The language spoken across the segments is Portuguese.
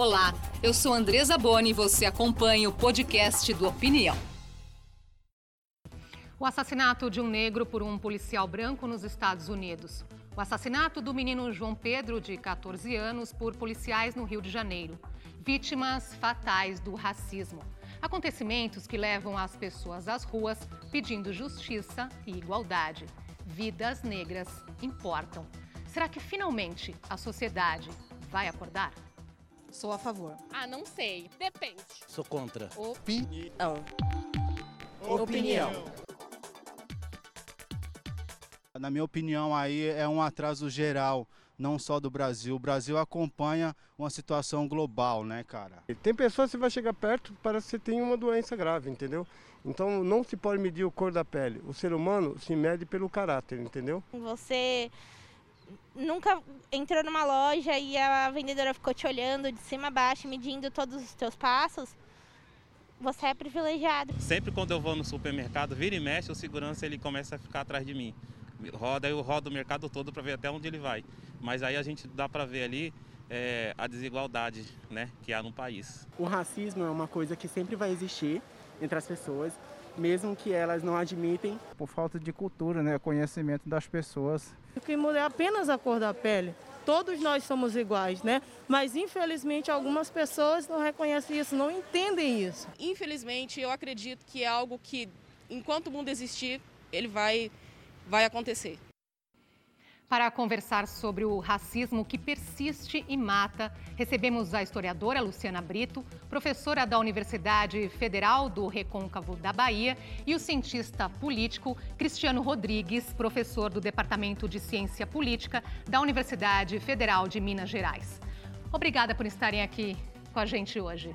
Olá, eu sou Andresa Boni e você acompanha o podcast do Opinião. O assassinato de um negro por um policial branco nos Estados Unidos. O assassinato do menino João Pedro, de 14 anos, por policiais no Rio de Janeiro. Vítimas fatais do racismo. Acontecimentos que levam as pessoas às ruas pedindo justiça e igualdade. Vidas negras importam. Será que finalmente a sociedade vai acordar? Sou a favor. Ah, não sei. Depende. Sou contra. Opinião. Opinião. Na minha opinião, aí é um atraso geral, não só do Brasil. O Brasil acompanha uma situação global, né, cara? Tem pessoas que você vai chegar perto, parece que você tem uma doença grave, entendeu? Então não se pode medir o cor da pele. O ser humano se mede pelo caráter, entendeu? Você nunca entrou numa loja e a vendedora ficou te olhando de cima a baixo, medindo todos os teus passos, você é privilegiado. Sempre quando eu vou no supermercado, vira e mexe, o segurança ele começa a ficar atrás de mim. Roda, eu rodo o mercado todo para ver até onde ele vai. Mas aí a gente dá para ver ali é, a desigualdade né, que há no país. O racismo é uma coisa que sempre vai existir entre as pessoas, mesmo que elas não admitem. Por falta de cultura, né, conhecimento das pessoas. O que muda é apenas a cor da pele. Todos nós somos iguais, né? Mas infelizmente algumas pessoas não reconhecem isso, não entendem isso. Infelizmente, eu acredito que é algo que, enquanto o mundo existir, ele vai vai acontecer. Para conversar sobre o racismo que persiste e mata, recebemos a historiadora Luciana Brito, professora da Universidade Federal do Recôncavo da Bahia, e o cientista político Cristiano Rodrigues, professor do Departamento de Ciência Política da Universidade Federal de Minas Gerais. Obrigada por estarem aqui com a gente hoje.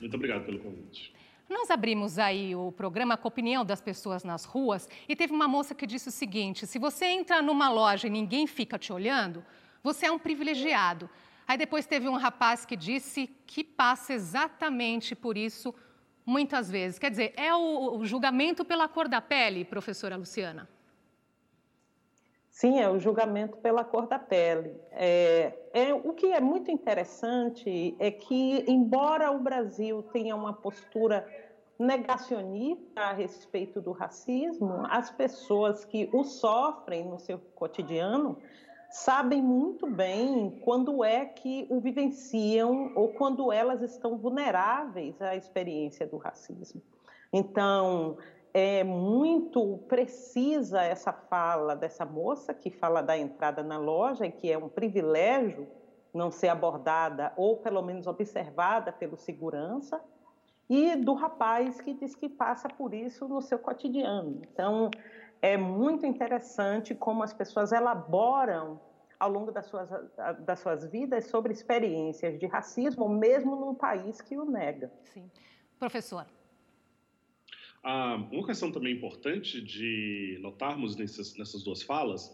Muito obrigado pelo convite. Nós abrimos aí o programa com a opinião das pessoas nas ruas e teve uma moça que disse o seguinte: se você entra numa loja e ninguém fica te olhando, você é um privilegiado. Aí depois teve um rapaz que disse que passa exatamente por isso muitas vezes. Quer dizer, é o, o julgamento pela cor da pele, professora Luciana? Sim, é o julgamento pela cor da pele. É, é, o que é muito interessante é que, embora o Brasil tenha uma postura negacionista a respeito do racismo, as pessoas que o sofrem no seu cotidiano sabem muito bem quando é que o vivenciam ou quando elas estão vulneráveis à experiência do racismo. Então, é muito precisa essa fala dessa moça que fala da entrada na loja e que é um privilégio não ser abordada ou pelo menos observada pelo segurança e do rapaz que diz que passa por isso no seu cotidiano. Então, é muito interessante como as pessoas elaboram ao longo das suas, das suas vidas sobre experiências de racismo, mesmo num país que o nega. Sim. Professor. Ah, uma questão também importante de notarmos nessas, nessas duas falas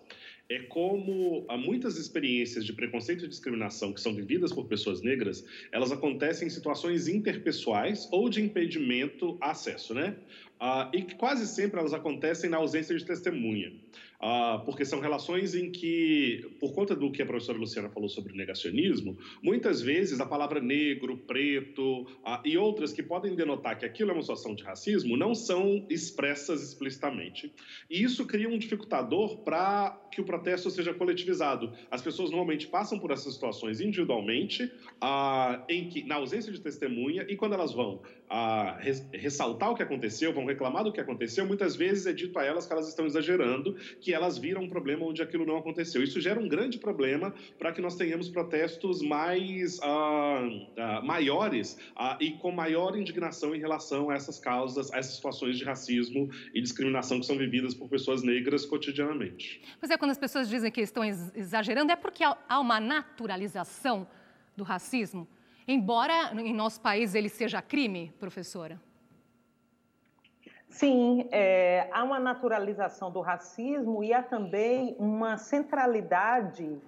é como há muitas experiências de preconceito e discriminação que são vividas por pessoas negras, elas acontecem em situações interpessoais ou de impedimento a acesso, né? Ah, e que quase sempre elas acontecem na ausência de testemunha. Ah, porque são relações em que, por conta do que a professora Luciana falou sobre negacionismo, muitas vezes a palavra negro, preto ah, e outras que podem denotar que aquilo é uma situação de racismo não são expressas explicitamente. E isso cria um dificultador para que o protesto seja coletivizado. As pessoas normalmente passam por essas situações individualmente, ah, em que, na ausência de testemunha, e quando elas vão ah, ressaltar o que aconteceu, vão reclamar do que aconteceu, muitas vezes é dito a elas que elas estão exagerando, que elas viram um problema onde aquilo não aconteceu. Isso gera um grande problema para que nós tenhamos protestos mais ah, ah, maiores ah, e com maior indignação em relação a essas causas, a essas situações de racismo e discriminação que são vividas por pessoas negras cotidianamente. Pois é, quando as pessoas dizem que estão exagerando, é porque há uma naturalização do racismo, embora em nosso país ele seja crime, professora? Sim, é, há uma naturalização do racismo e há também uma centralidade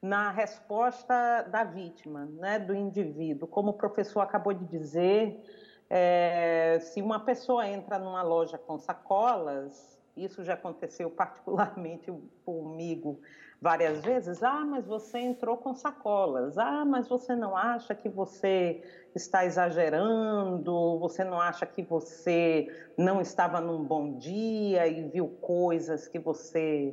na resposta da vítima, né, do indivíduo. Como o professor acabou de dizer, é, se uma pessoa entra numa loja com sacolas, isso já aconteceu particularmente comigo várias vezes. Ah, mas você entrou com sacolas. Ah, mas você não acha que você está exagerando? Você não acha que você não estava num bom dia e viu coisas que você,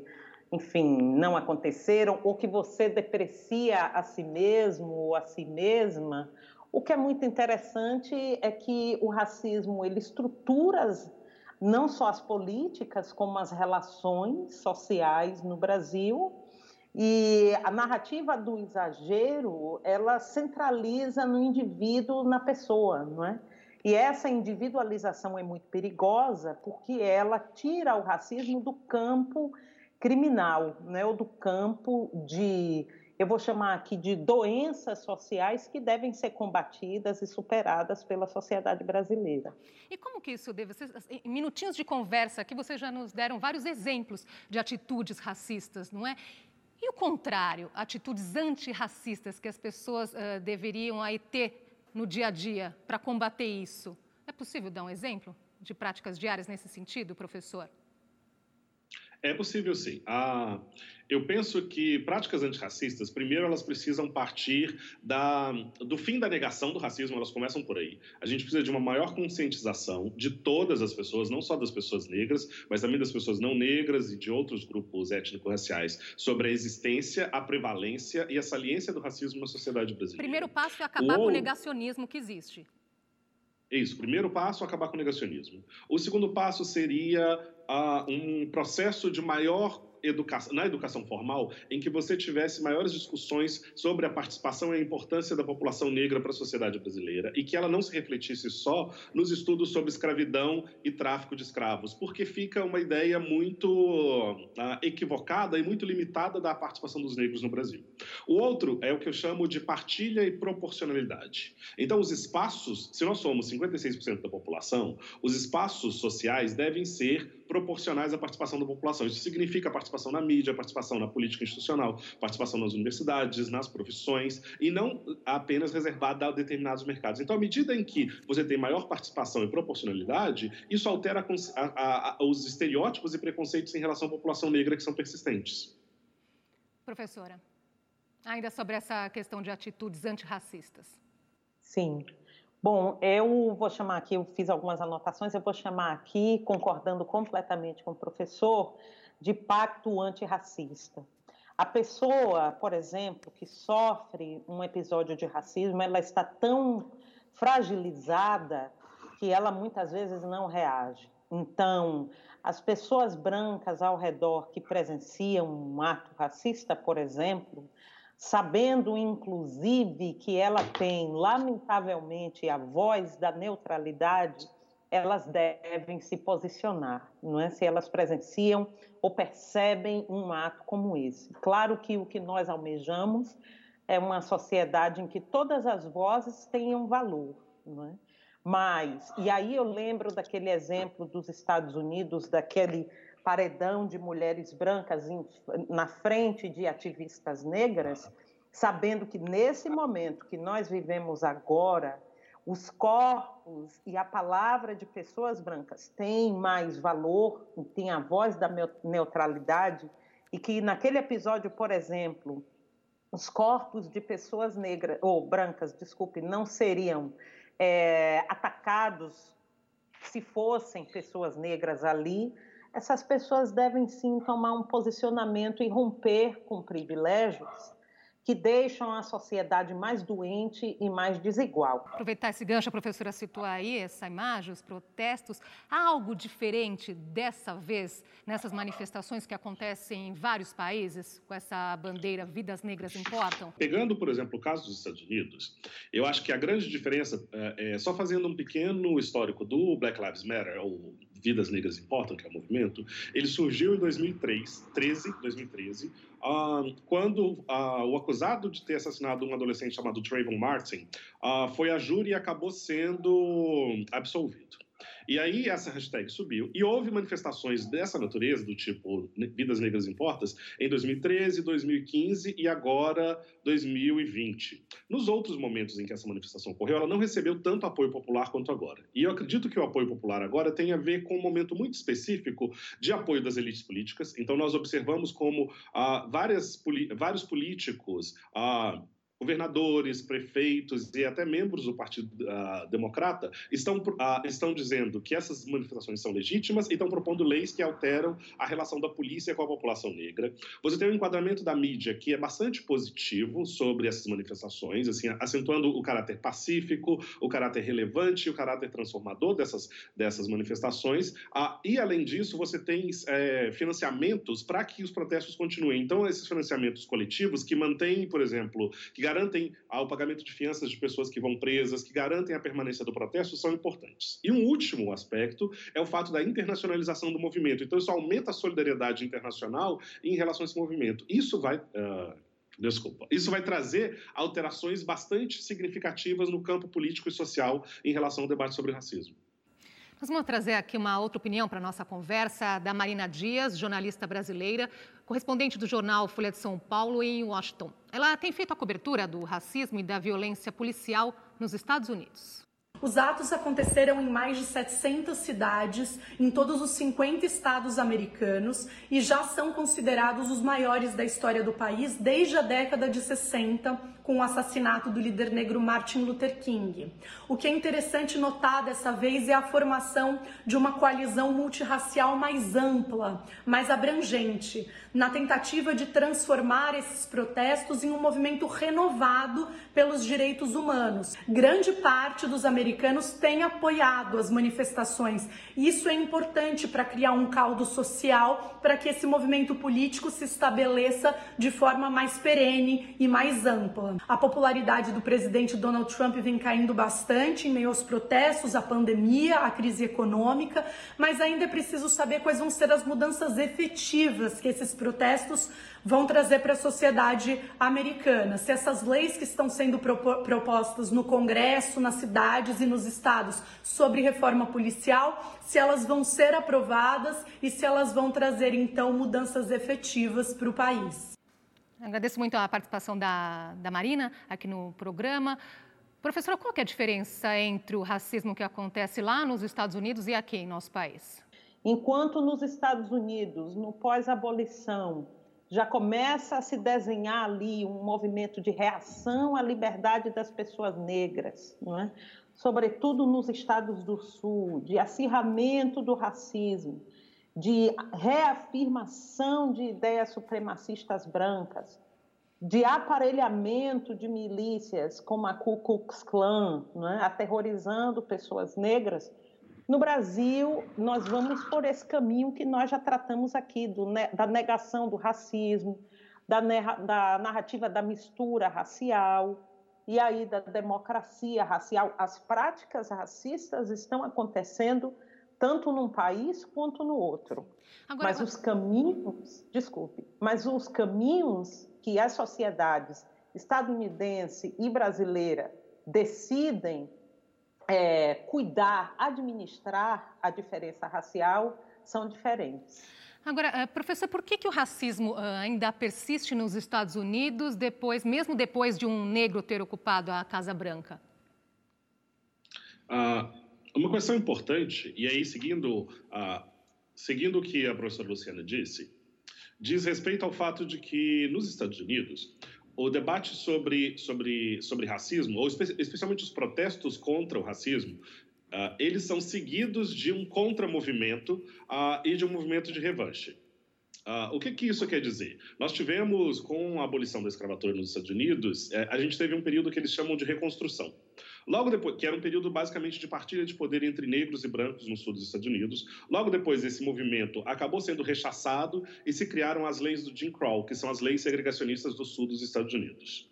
enfim, não aconteceram? Ou que você deprecia a si mesmo ou a si mesma? O que é muito interessante é que o racismo ele estrutura não só as políticas, como as relações sociais no Brasil. E a narrativa do exagero, ela centraliza no indivíduo, na pessoa, não é? E essa individualização é muito perigosa porque ela tira o racismo do campo criminal, né? ou do campo de eu vou chamar aqui de doenças sociais que devem ser combatidas e superadas pela sociedade brasileira. E como que isso deve ser? Em minutinhos de conversa aqui, vocês já nos deram vários exemplos de atitudes racistas, não é? E o contrário, atitudes antirracistas que as pessoas uh, deveriam aí ter no dia a dia para combater isso? É possível dar um exemplo de práticas diárias nesse sentido, professor? É possível sim. Ah, eu penso que práticas antirracistas, primeiro, elas precisam partir da, do fim da negação do racismo, elas começam por aí. A gente precisa de uma maior conscientização de todas as pessoas, não só das pessoas negras, mas também das pessoas não negras e de outros grupos étnico-raciais, sobre a existência, a prevalência e a saliência do racismo na sociedade brasileira. Primeiro passo é acabar o... com o negacionismo que existe. Isso, primeiro passo, acabar com o negacionismo. O segundo passo seria um processo de maior educação, na educação formal, em que você tivesse maiores discussões sobre a participação e a importância da população negra para a sociedade brasileira e que ela não se refletisse só nos estudos sobre escravidão e tráfico de escravos, porque fica uma ideia muito uh, equivocada e muito limitada da participação dos negros no Brasil. O outro é o que eu chamo de partilha e proporcionalidade. Então, os espaços, se nós somos 56% da população, os espaços sociais devem ser proporcionais à participação da população. Isso significa participação na mídia, participação na política institucional, participação nas universidades, nas profissões, e não apenas reservada a determinados mercados. Então, à medida em que você tem maior participação e proporcionalidade, isso altera a, a, a, os estereótipos e preconceitos em relação à população negra que são persistentes. Professora, ainda sobre essa questão de atitudes antirracistas. Sim. Bom, eu vou chamar aqui, eu fiz algumas anotações, eu vou chamar aqui, concordando completamente com o professor, de pacto antirracista. A pessoa, por exemplo, que sofre um episódio de racismo, ela está tão fragilizada que ela muitas vezes não reage. Então, as pessoas brancas ao redor que presenciam um ato racista, por exemplo, sabendo inclusive que ela tem, lamentavelmente, a voz da neutralidade, elas devem se posicionar, não é? Se elas presenciam ou percebem um ato como esse. Claro que o que nós almejamos é uma sociedade em que todas as vozes tenham valor, não é? Mas, e aí eu lembro daquele exemplo dos Estados Unidos, daquele paredão de mulheres brancas em, na frente de ativistas negras, sabendo que nesse momento que nós vivemos agora, os corpos e a palavra de pessoas brancas têm mais valor, têm a voz da neutralidade, e que naquele episódio, por exemplo, os corpos de pessoas negras, ou brancas, desculpe, não seriam é, atacados se fossem pessoas negras ali, essas pessoas devem sim tomar um posicionamento e romper com privilégios que deixam a sociedade mais doente e mais desigual. Aproveitar esse gancho, a professora citou aí essa imagem, os protestos. Há algo diferente dessa vez nessas manifestações que acontecem em vários países com essa bandeira Vidas Negras Importam? Pegando, por exemplo, o caso dos Estados Unidos, eu acho que a grande diferença, é, é só fazendo um pequeno histórico do Black Lives Matter, ou Vidas Negras Importam, que é o movimento, ele surgiu em 2003, 13, 2013, uh, quando uh, o acusado de ter assassinado um adolescente chamado Trayvon Martin uh, foi a júri e acabou sendo absolvido. E aí essa hashtag subiu e houve manifestações dessa natureza, do tipo Vidas Negras Importas, em 2013, 2015 e agora 2020. Nos outros momentos em que essa manifestação ocorreu, ela não recebeu tanto apoio popular quanto agora. E eu acredito que o apoio popular agora tem a ver com um momento muito específico de apoio das elites políticas. Então nós observamos como ah, várias, vários políticos ah, governadores, prefeitos e até membros do Partido uh, Democrata estão, uh, estão dizendo que essas manifestações são legítimas e estão propondo leis que alteram a relação da polícia com a população negra. Você tem um enquadramento da mídia que é bastante positivo sobre essas manifestações, assim, acentuando o caráter pacífico, o caráter relevante o caráter transformador dessas, dessas manifestações. Uh, e, além disso, você tem é, financiamentos para que os protestos continuem. Então, esses financiamentos coletivos que mantêm, por exemplo, que garantem o pagamento de fianças de pessoas que vão presas, que garantem a permanência do protesto, são importantes. E um último aspecto é o fato da internacionalização do movimento. Então, isso aumenta a solidariedade internacional em relação a esse movimento. Isso vai. Uh, Desculpa. Isso vai trazer alterações bastante significativas no campo político e social em relação ao debate sobre racismo. Nós vamos trazer aqui uma outra opinião para a nossa conversa da Marina Dias, jornalista brasileira, correspondente do jornal Folha de São Paulo em Washington. Ela tem feito a cobertura do racismo e da violência policial nos Estados Unidos. Os atos aconteceram em mais de 700 cidades, em todos os 50 estados americanos e já são considerados os maiores da história do país desde a década de 60, com o assassinato do líder negro Martin Luther King. O que é interessante notar dessa vez é a formação de uma coalizão multirracial mais ampla, mais abrangente, na tentativa de transformar esses protestos em um movimento renovado pelos direitos humanos. Grande parte dos americanos tem apoiado as manifestações. Isso é importante para criar um caldo social para que esse movimento político se estabeleça de forma mais perene e mais ampla. A popularidade do presidente Donald Trump vem caindo bastante em meio aos protestos, à pandemia, à crise econômica, mas ainda é preciso saber quais vão ser as mudanças efetivas que esses protestos vão trazer para a sociedade americana. Se essas leis que estão sendo propostas no Congresso, nas cidades e nos estados sobre reforma policial, se elas vão ser aprovadas e se elas vão trazer então mudanças efetivas para o país. Agradeço muito a participação da, da Marina aqui no programa. Professora, qual é a diferença entre o racismo que acontece lá nos Estados Unidos e aqui em nosso país? Enquanto nos Estados Unidos, no pós-abolição, já começa a se desenhar ali um movimento de reação à liberdade das pessoas negras, não é? sobretudo nos estados do Sul, de acirramento do racismo, de reafirmação de ideias supremacistas brancas, de aparelhamento de milícias como a Ku Klux Klan, né, aterrorizando pessoas negras. No Brasil, nós vamos por esse caminho que nós já tratamos aqui, do, da negação do racismo, da, da narrativa da mistura racial, e aí da democracia racial. As práticas racistas estão acontecendo tanto num país quanto no outro. Agora, mas os caminhos, desculpe, mas os caminhos que as sociedades estadunidense e brasileira decidem é, cuidar, administrar a diferença racial são diferentes. Agora, eh, professor, por que, que o racismo eh, ainda persiste nos Estados Unidos, depois, mesmo depois de um negro ter ocupado a Casa Branca? Ah, uma questão importante, e aí seguindo, uh, seguindo o que a professora Luciana disse, diz respeito ao fato de que nos Estados Unidos o debate sobre, sobre, sobre racismo, ou espe especialmente os protestos contra o racismo, uh, eles são seguidos de um contramovimento uh, e de um movimento de revanche. Uh, o que, que, isso quer dizer? Nós tivemos, com a abolição da escravatura nos Estados Unidos, eh, a gente teve um período que eles chamam de reconstrução. Logo depois, que era um período basicamente de partilha de poder entre negros e brancos no sul dos Estados Unidos. Logo depois, esse movimento acabou sendo rechaçado e se criaram as leis do Jim Crow, que são as leis segregacionistas do sul dos Estados Unidos.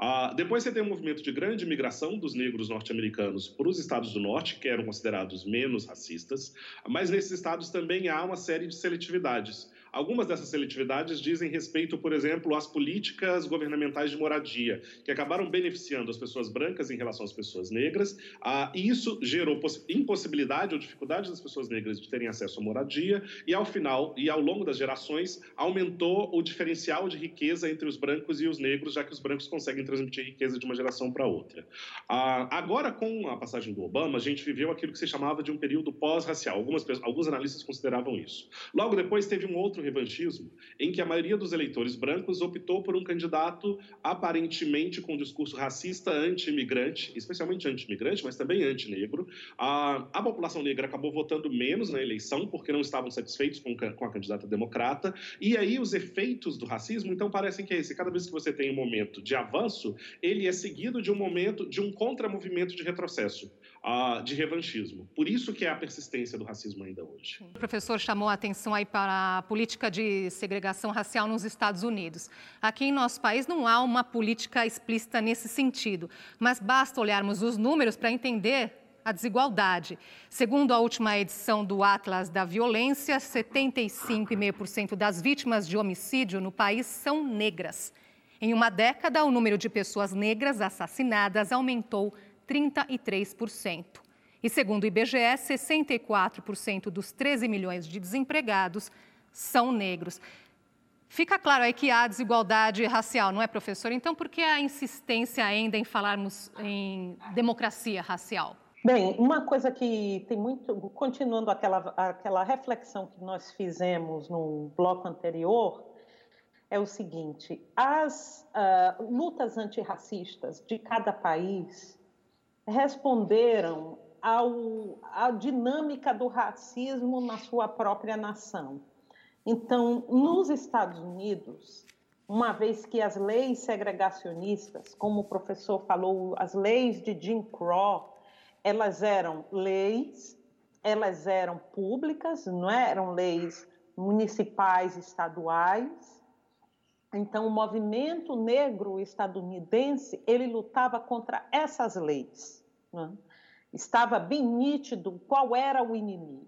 Uh, depois você tem um movimento de grande migração dos negros norte-americanos para os estados do norte, que eram considerados menos racistas, mas nesses estados também há uma série de seletividades. Algumas dessas seletividades dizem respeito, por exemplo, às políticas governamentais de moradia, que acabaram beneficiando as pessoas brancas em relação às pessoas negras, ah, e isso gerou impossibilidade ou dificuldade das pessoas negras de terem acesso à moradia, e ao final, e ao longo das gerações, aumentou o diferencial de riqueza entre os brancos e os negros, já que os brancos conseguem transmitir riqueza de uma geração para outra. Ah, agora, com a passagem do Obama, a gente viveu aquilo que se chamava de um período pós-racial. Alguns analistas consideravam isso. Logo depois, teve um outro revanchismo, em que a maioria dos eleitores brancos optou por um candidato aparentemente com discurso racista anti-imigrante, especialmente anti-imigrante, mas também anti-negro. A, a população negra acabou votando menos na eleição porque não estavam satisfeitos com, com a candidata democrata. E aí os efeitos do racismo, então, parecem que é esse. Cada vez que você tem um momento de avanço, ele é seguido de um momento, de um contramovimento de retrocesso uh, de revanchismo. Por isso que é a persistência do racismo ainda hoje. O professor chamou a atenção aí para a política de segregação racial nos Estados Unidos. Aqui em nosso país não há uma política explícita nesse sentido, mas basta olharmos os números para entender a desigualdade. Segundo a última edição do Atlas da Violência, 75,5% das vítimas de homicídio no país são negras. Em uma década, o número de pessoas negras assassinadas aumentou 33%. E segundo o IBGE, 64% dos 13 milhões de desempregados são negros. Fica claro aí que há desigualdade racial, não é, professor? Então, por que a insistência ainda em falarmos em democracia racial? Bem, uma coisa que tem muito, continuando aquela, aquela reflexão que nós fizemos no bloco anterior, é o seguinte: as uh, lutas antirracistas de cada país responderam ao, à dinâmica do racismo na sua própria nação. Então, nos Estados Unidos, uma vez que as leis segregacionistas, como o professor falou, as leis de Jim Crow, elas eram leis, elas eram públicas, não é? eram leis municipais, estaduais, então, o movimento negro estadunidense ele lutava contra essas leis. Né? Estava bem nítido qual era o inimigo.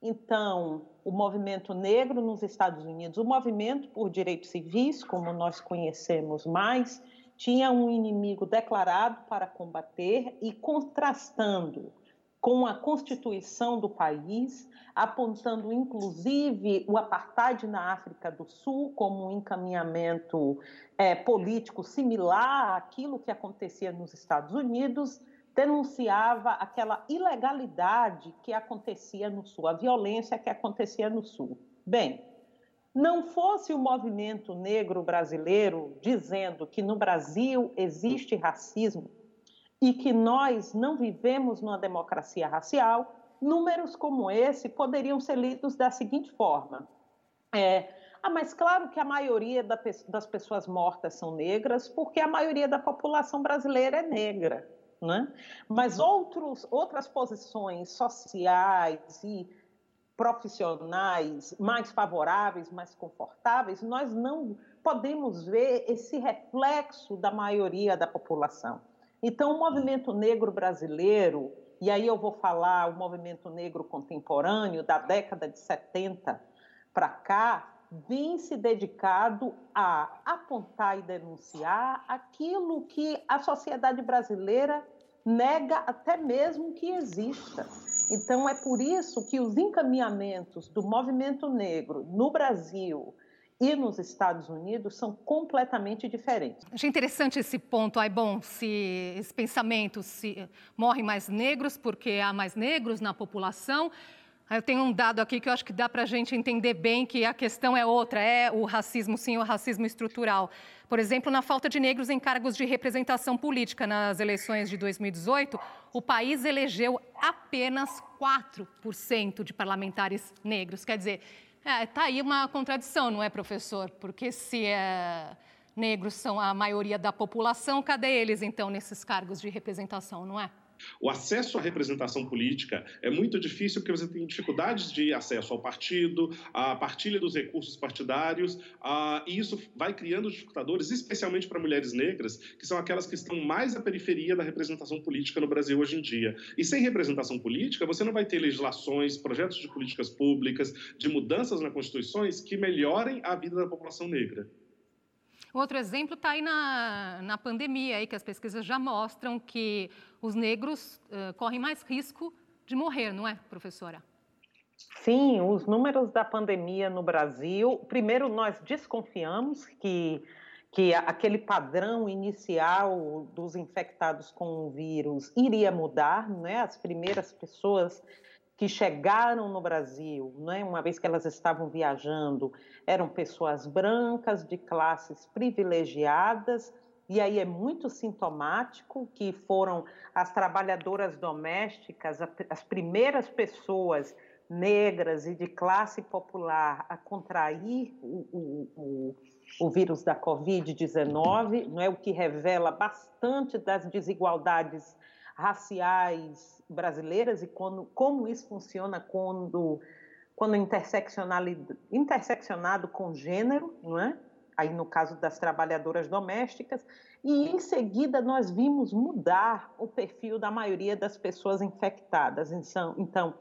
Então, o movimento negro nos Estados Unidos, o movimento por direitos civis, como nós conhecemos mais, tinha um inimigo declarado para combater e contrastando com a constituição do país, apontando inclusive o apartheid na África do Sul como um encaminhamento é, político similar àquilo que acontecia nos Estados Unidos, denunciava aquela ilegalidade que acontecia no Sul, a violência que acontecia no Sul. Bem, não fosse o movimento negro brasileiro dizendo que no Brasil existe racismo e que nós não vivemos numa democracia racial, números como esse poderiam ser lidos da seguinte forma: é, ah, mas claro que a maioria das pessoas mortas são negras, porque a maioria da população brasileira é negra. Né? Mas outros, outras posições sociais e profissionais mais favoráveis, mais confortáveis, nós não podemos ver esse reflexo da maioria da população. Então, o movimento negro brasileiro e aí eu vou falar o movimento negro contemporâneo da década de 70 para cá, vem se dedicado a apontar e denunciar aquilo que a sociedade brasileira nega até mesmo que exista. Então é por isso que os encaminhamentos do movimento negro no Brasil e nos Estados Unidos são completamente diferentes. Achei interessante esse ponto. Aí, bom, se esse pensamento se morrem mais negros porque há mais negros na população. Eu tenho um dado aqui que eu acho que dá para a gente entender bem que a questão é outra, é o racismo, sim, o racismo estrutural. Por exemplo, na falta de negros em cargos de representação política nas eleições de 2018, o país elegeu apenas 4% de parlamentares negros. Quer dizer, é, tá aí uma contradição, não é, professor? Porque se é, negros são a maioria da população, cadê eles, então, nesses cargos de representação, não é? O acesso à representação política é muito difícil porque você tem dificuldades de acesso ao partido, à partilha dos recursos partidários, e isso vai criando dificultadores, especialmente para mulheres negras, que são aquelas que estão mais à periferia da representação política no Brasil hoje em dia. E sem representação política, você não vai ter legislações, projetos de políticas públicas, de mudanças nas constituições que melhorem a vida da população negra. Outro exemplo está aí na, na pandemia, aí, que as pesquisas já mostram que os negros uh, correm mais risco de morrer, não é, professora? Sim, os números da pandemia no Brasil. Primeiro, nós desconfiamos que, que aquele padrão inicial dos infectados com o vírus iria mudar, né? As primeiras pessoas que chegaram no Brasil, né, uma vez que elas estavam viajando, eram pessoas brancas, de classes privilegiadas, e aí é muito sintomático que foram as trabalhadoras domésticas, as primeiras pessoas negras e de classe popular a contrair o, o, o, o vírus da Covid-19, não é o que revela bastante das desigualdades raciais brasileiras e quando, como isso funciona quando, quando interseccionado com gênero, não é? Aí no caso das trabalhadoras domésticas, e em seguida nós vimos mudar o perfil da maioria das pessoas infectadas. Então, então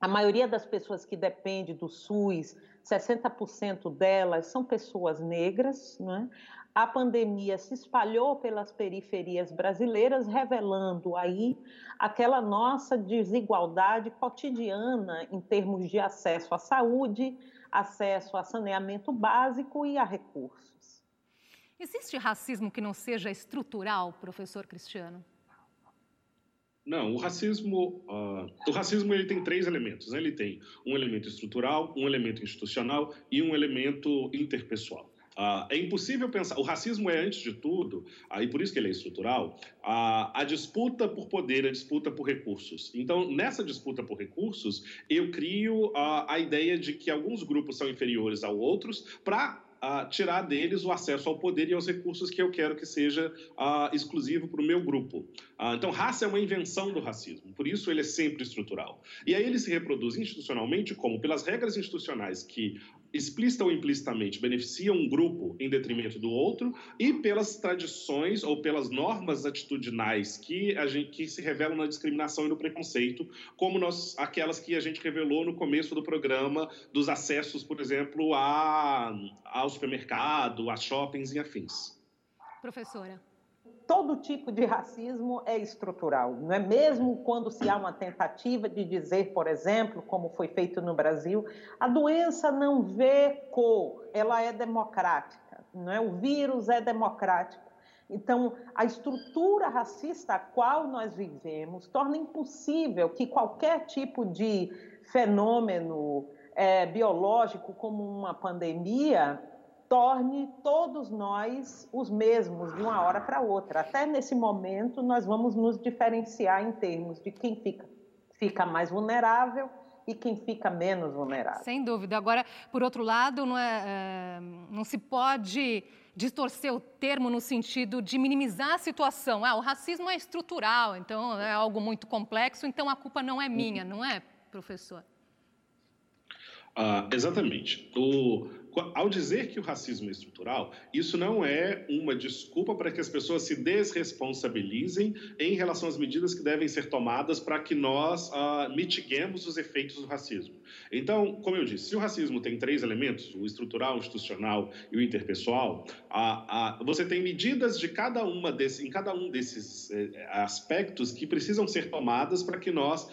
a maioria das pessoas que depende do SUS, 60% delas são pessoas negras, é? a pandemia se espalhou pelas periferias brasileiras, revelando aí aquela nossa desigualdade cotidiana em termos de acesso à saúde, acesso a saneamento básico e a recursos. Existe racismo que não seja estrutural, professor Cristiano? Não, o racismo, uh, o racismo ele tem três elementos. Né? Ele tem um elemento estrutural, um elemento institucional e um elemento interpessoal. Uh, é impossível pensar. O racismo é, antes de tudo, uh, e por isso que ele é estrutural, uh, a disputa por poder, a disputa por recursos. Então, nessa disputa por recursos, eu crio a ideia de que alguns grupos são inferiores a outros para uh, tirar deles o acesso ao poder e aos recursos que eu quero que seja uh, exclusivo para o meu grupo. Uh, então, raça é uma invenção do racismo, por isso ele é sempre estrutural. E aí ele se reproduz institucionalmente como pelas regras institucionais que explícita ou implicitamente beneficiam um grupo em detrimento do outro e pelas tradições ou pelas normas atitudinais que, a gente, que se revelam na discriminação e no preconceito, como nós, aquelas que a gente revelou no começo do programa dos acessos, por exemplo, a, ao supermercado, a shoppings e afins. Professora todo tipo de racismo é estrutural, não é mesmo quando se há uma tentativa de dizer, por exemplo, como foi feito no Brasil, a doença não vê cor, ela é democrática, não é? O vírus é democrático. Então, a estrutura racista a qual nós vivemos torna impossível que qualquer tipo de fenômeno é, biológico, como uma pandemia, torne todos nós os mesmos de uma hora para outra. Até nesse momento, nós vamos nos diferenciar em termos de quem fica, fica mais vulnerável e quem fica menos vulnerável. Sem dúvida. Agora, por outro lado, não, é, é, não se pode distorcer o termo no sentido de minimizar a situação. Ah, o racismo é estrutural, então é algo muito complexo, então a culpa não é minha, não é, professor? Ah, exatamente. O, ao dizer que o racismo é estrutural, isso não é uma desculpa para que as pessoas se desresponsabilizem em relação às medidas que devem ser tomadas para que nós uh, mitiguemos os efeitos do racismo. Então, como eu disse, se o racismo tem três elementos, o estrutural, o institucional e o interpessoal, você tem medidas de cada uma desse, em cada um desses eh, aspectos que precisam ser tomadas para que nós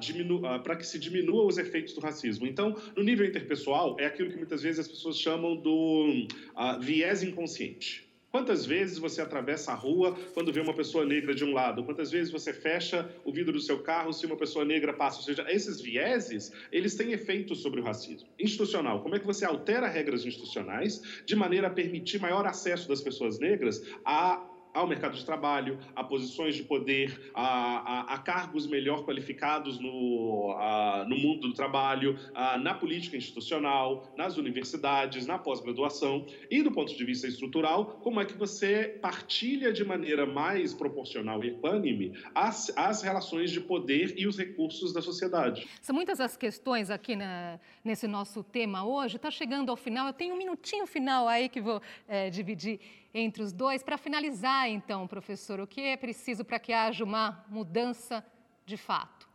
diminu, para que se diminua os efeitos do racismo. Então, no nível interpessoal, é aquilo que muitas vezes as pessoas chamam do uh, viés inconsciente. Quantas vezes você atravessa a rua quando vê uma pessoa negra de um lado? Quantas vezes você fecha o vidro do seu carro se uma pessoa negra passa? Ou seja, esses vieses, eles têm efeitos sobre o racismo. Institucional, como é que você altera regras institucionais de maneira a permitir maior acesso das pessoas negras a ao mercado de trabalho, a posições de poder, a, a, a cargos melhor qualificados no, a, no mundo do trabalho, na política institucional, nas universidades, na pós-graduação. E do ponto de vista estrutural, como é que você partilha de maneira mais proporcional e equânime as, as relações de poder e os recursos da sociedade. São muitas as questões aqui na, nesse nosso tema hoje. Está chegando ao final, eu tenho um minutinho final aí que vou é, dividir entre os dois. Para finalizar, então, professor, o que é preciso para que haja uma mudança de fato?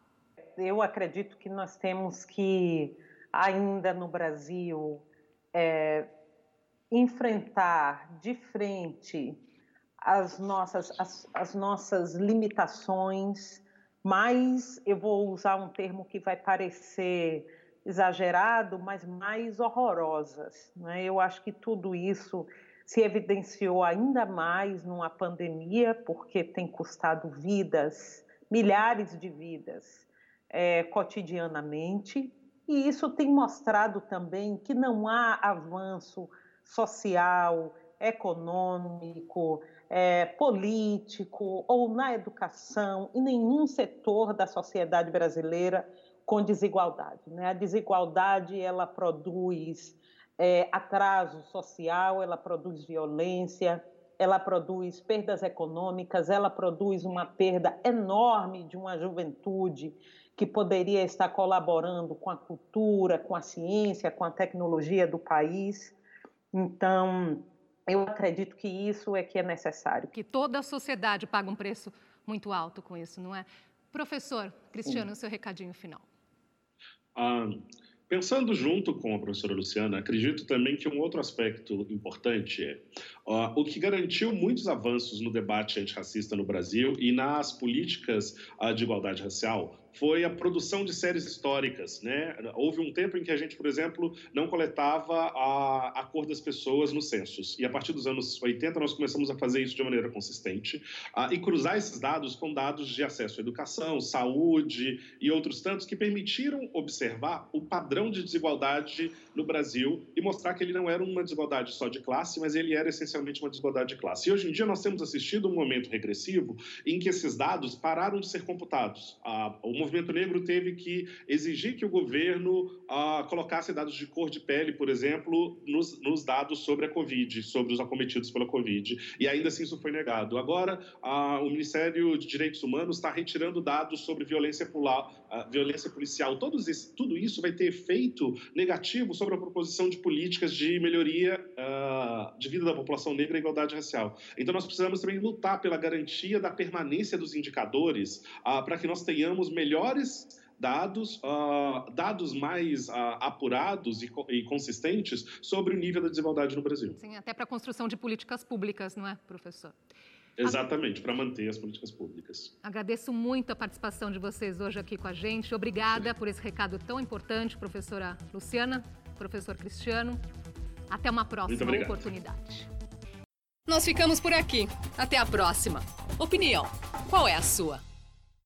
Eu acredito que nós temos que, ainda no Brasil, é, enfrentar de frente as nossas, as, as nossas limitações, mas eu vou usar um termo que vai parecer exagerado, mas mais horrorosas. Né? Eu acho que tudo isso se evidenciou ainda mais numa pandemia, porque tem custado vidas, milhares de vidas, é, cotidianamente, e isso tem mostrado também que não há avanço social, econômico, é, político ou na educação, em nenhum setor da sociedade brasileira com desigualdade. Né? A desigualdade ela produz é, atraso social, ela produz violência, ela produz perdas econômicas, ela produz uma perda enorme de uma juventude que poderia estar colaborando com a cultura, com a ciência, com a tecnologia do país. Então, eu acredito que isso é que é necessário. Que toda a sociedade paga um preço muito alto com isso, não é? Professor Cristiano, Sim. seu recadinho final. Ah, Pensando junto com a professora Luciana, acredito também que um outro aspecto importante é uh, o que garantiu muitos avanços no debate antirracista no Brasil e nas políticas uh, de igualdade racial foi a produção de séries históricas. Né? Houve um tempo em que a gente, por exemplo, não coletava a, a cor das pessoas nos censos. E a partir dos anos 80 nós começamos a fazer isso de maneira consistente uh, e cruzar esses dados com dados de acesso à educação, saúde e outros tantos que permitiram observar o padrão de desigualdade no Brasil e mostrar que ele não era uma desigualdade só de classe, mas ele era essencialmente uma desigualdade de classe. E hoje em dia nós temos assistido um momento regressivo em que esses dados pararam de ser computados. Uh, movimento negro teve que exigir que o governo ah, colocasse dados de cor de pele, por exemplo, nos, nos, dados sobre a Covid, sobre os acometidos pela Covid. E ainda assim isso foi negado. Agora, ah, o Ministério de Direitos Humanos está retirando dados sobre violência, ah, violência policial. Todos esse, tudo isso vai ter efeito negativo sobre a proposição de políticas de melhoria ah, de vida da população negra e igualdade racial. Então, nós precisamos também lutar pela garantia da permanência dos indicadores ah, para que nós tenhamos melhor melhores dados, uh, dados mais uh, apurados e, e, consistentes sobre o nível da desigualdade no Brasil. Sim, até para a construção de políticas públicas, não é, professor? Exatamente, para manter as políticas públicas. Agradeço muito a participação de vocês hoje aqui com a gente. Obrigada por esse recado tão importante, professora Luciana, professor Cristiano. Até uma próxima oportunidade. Nós ficamos por aqui. Até a próxima. Opinião: qual é a sua?